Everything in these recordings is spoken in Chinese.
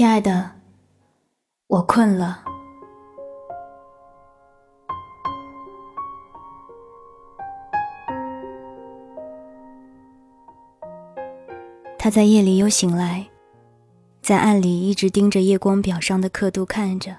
亲爱的，我困了。他在夜里又醒来，在暗里一直盯着夜光表上的刻度看着，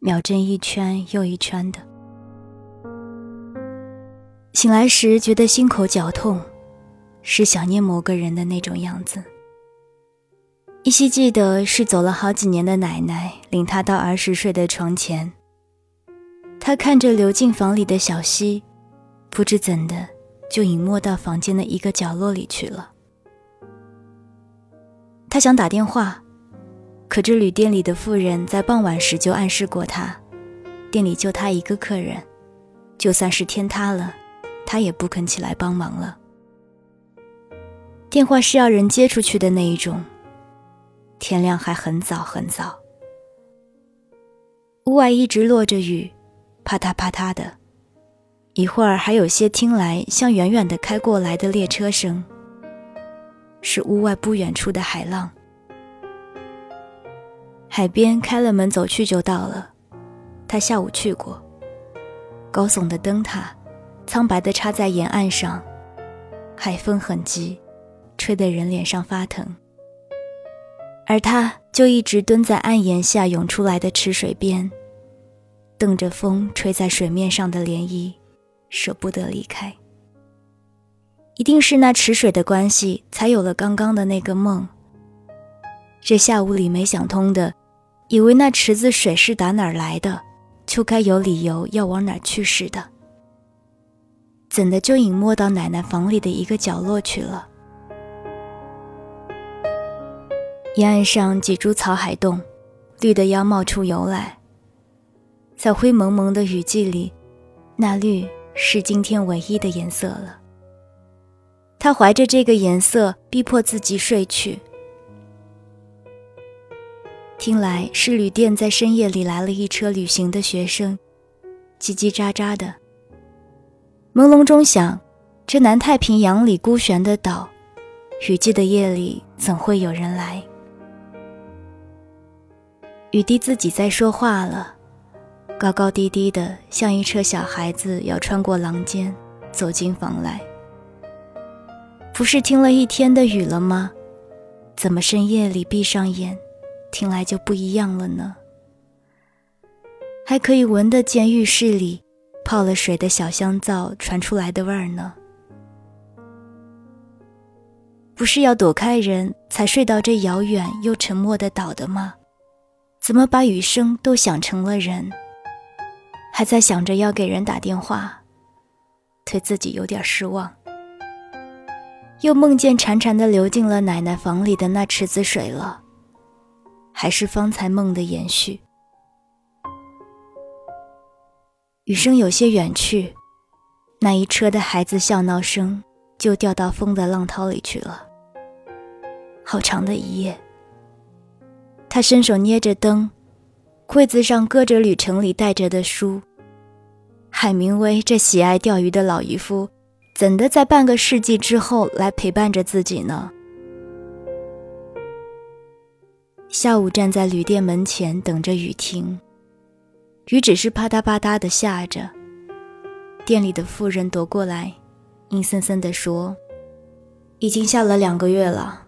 秒针一圈又一圈的。醒来时觉得心口绞痛，是想念某个人的那种样子。依稀记得是走了好几年的奶奶领他到儿时睡的床前。他看着流进房里的小溪，不知怎的就隐没到房间的一个角落里去了。他想打电话，可这旅店里的妇人在傍晚时就暗示过他，店里就他一个客人，就算是天塌了，他也不肯起来帮忙了。电话是要人接出去的那一种。天亮还很早很早，屋外一直落着雨，啪嗒啪嗒的，一会儿还有些听来像远远的开过来的列车声，是屋外不远处的海浪。海边开了门走去就到了，他下午去过。高耸的灯塔，苍白的插在沿岸上，海风很急，吹得人脸上发疼。而他就一直蹲在岸沿下涌出来的池水边，瞪着风吹在水面上的涟漪，舍不得离开。一定是那池水的关系，才有了刚刚的那个梦。这下午里没想通的，以为那池子水是打哪儿来的，就该有理由要往哪儿去似的，怎的就隐没到奶奶房里的一个角落去了？沿岸上几株草海动，绿的要冒出油来。在灰蒙蒙的雨季里，那绿是今天唯一的颜色了。他怀着这个颜色，逼迫自己睡去。听来是旅店在深夜里来了一车旅行的学生，叽叽喳喳的。朦胧中想，这南太平洋里孤悬的岛，雨季的夜里怎会有人来？雨滴自己在说话了，高高低低的，像一车小孩子要穿过廊间，走进房来。不是听了一天的雨了吗？怎么深夜里闭上眼，听来就不一样了呢？还可以闻得见浴室里泡了水的小香皂传出来的味儿呢。不是要躲开人才睡到这遥远又沉默的岛的吗？怎么把雨声都想成了人？还在想着要给人打电话，对自己有点失望。又梦见潺潺的流进了奶奶房里的那池子水了，还是方才梦的延续。雨声有些远去，那一车的孩子笑闹声就掉到风的浪涛里去了。好长的一夜。他伸手捏着灯，柜子上搁着旅程里带着的书。海明威这喜爱钓鱼的老渔夫，怎的在半个世纪之后来陪伴着自己呢？下午站在旅店门前等着雨停，雨只是啪嗒啪嗒的下着。店里的妇人踱过来，阴森森地说：“已经下了两个月了，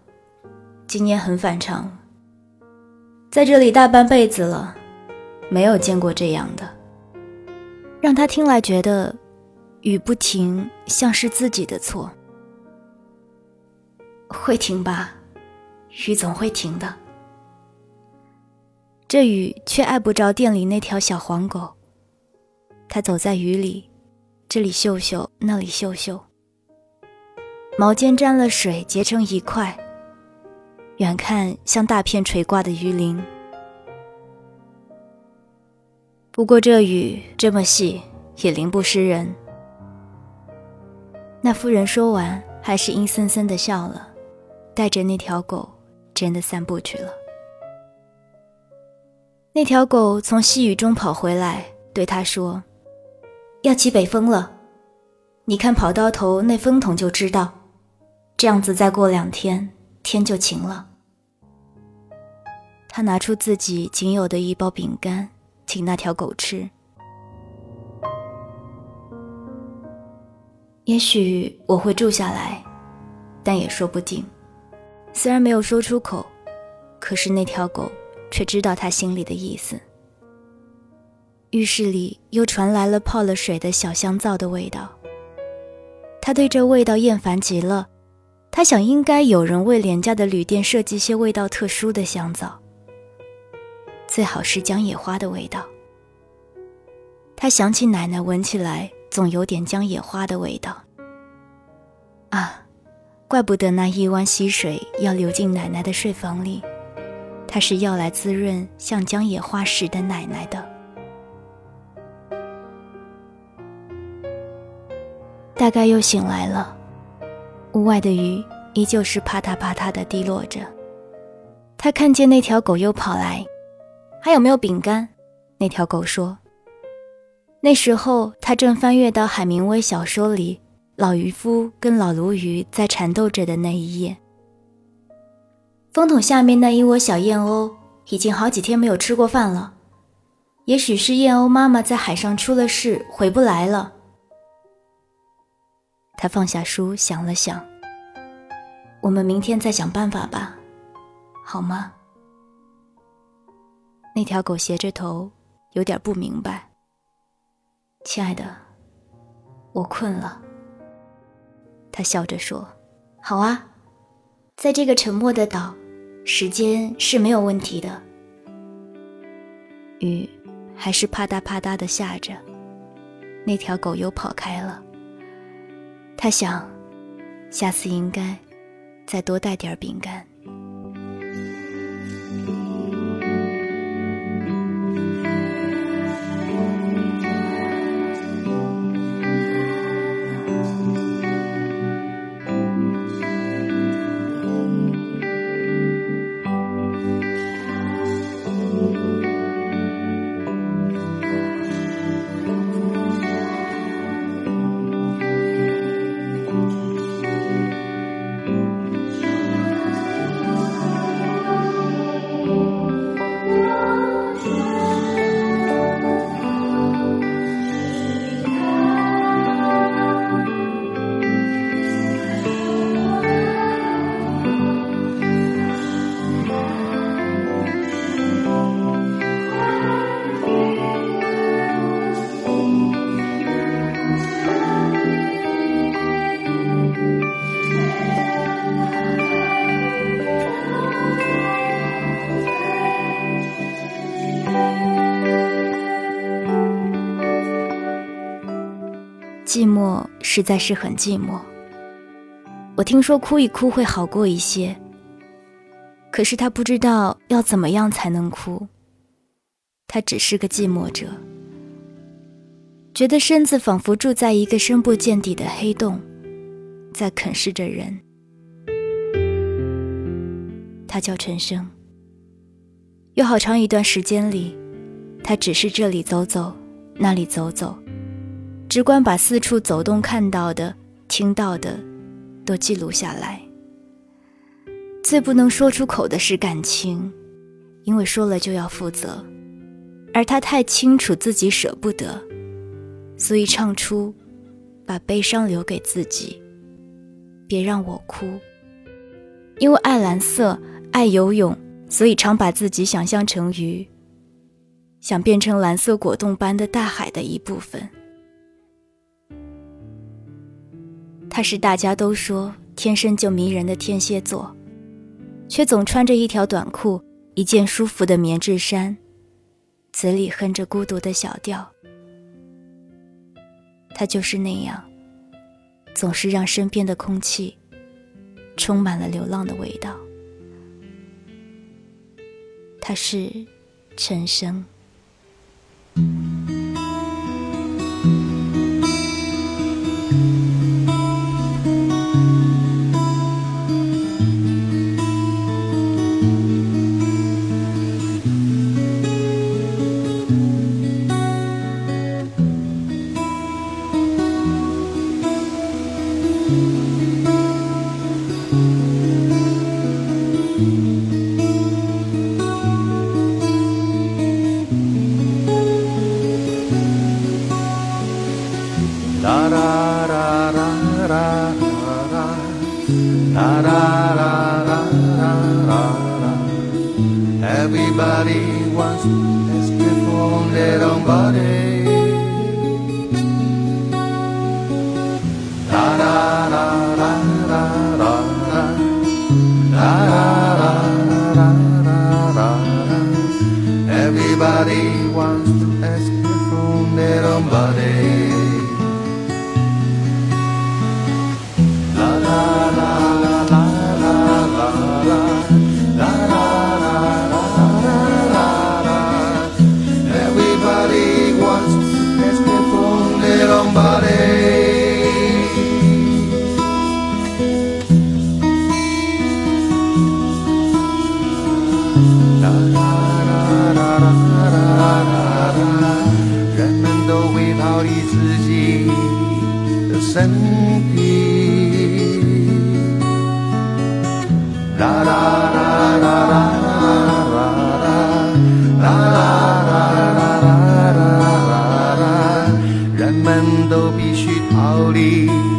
今年很反常。”在这里大半辈子了，没有见过这样的，让他听来觉得雨不停像是自己的错。会停吧，雨总会停的。这雨却碍不着店里那条小黄狗。它走在雨里，这里嗅嗅，那里嗅嗅，毛尖沾了水结成一块。远看像大片垂挂的鱼鳞。不过这雨这么细，也淋不湿人。那夫人说完，还是阴森森的笑了，带着那条狗真的散步去了。那条狗从细雨中跑回来，对他说：“要起北风了，你看跑道头那风筒就知道。这样子再过两天，天就晴了。”他拿出自己仅有的一包饼干，请那条狗吃。也许我会住下来，但也说不定。虽然没有说出口，可是那条狗却知道他心里的意思。浴室里又传来了泡了水的小香皂的味道。他对这味道厌烦极了。他想，应该有人为廉价的旅店设计些味道特殊的香皂。最好是姜野花的味道。他想起奶奶闻起来总有点姜野花的味道。啊，怪不得那一湾溪水要流进奶奶的睡房里，它是要来滋润像姜野花似的奶奶的。大概又醒来了，屋外的雨依旧是啪嗒啪嗒的滴落着。他看见那条狗又跑来。还有没有饼干？那条狗说。那时候他正翻阅到海明威小说里老渔夫跟老鲈鱼在缠斗着的那一页。风筒下面那一窝小燕鸥已经好几天没有吃过饭了，也许是燕鸥妈妈在海上出了事，回不来了。他放下书，想了想。我们明天再想办法吧，好吗？那条狗斜着头，有点不明白。亲爱的，我困了。他笑着说：“好啊，在这个沉默的岛，时间是没有问题的。”雨还是啪嗒啪嗒的下着，那条狗又跑开了。他想，下次应该再多带点饼干。寂寞实在是很寂寞。我听说哭一哭会好过一些，可是他不知道要怎么样才能哭。他只是个寂寞者，觉得身子仿佛住在一个深不见底的黑洞，在啃噬着人。他叫陈生。有好长一段时间里，他只是这里走走，那里走走。只管把四处走动看到的、听到的，都记录下来。最不能说出口的是感情，因为说了就要负责，而他太清楚自己舍不得，所以唱出：“把悲伤留给自己，别让我哭。”因为爱蓝色、爱游泳、所以常把自己想象成鱼，想变成蓝色果冻般的大海的一部分。他是大家都说天生就迷人的天蝎座，却总穿着一条短裤、一件舒服的棉质衫，嘴里哼着孤独的小调。他就是那样，总是让身边的空气充满了流浪的味道。他是陈升。da da da da da. Everybody wants to best before they don't. 啦啦啦啦啦啦啦啦逃离。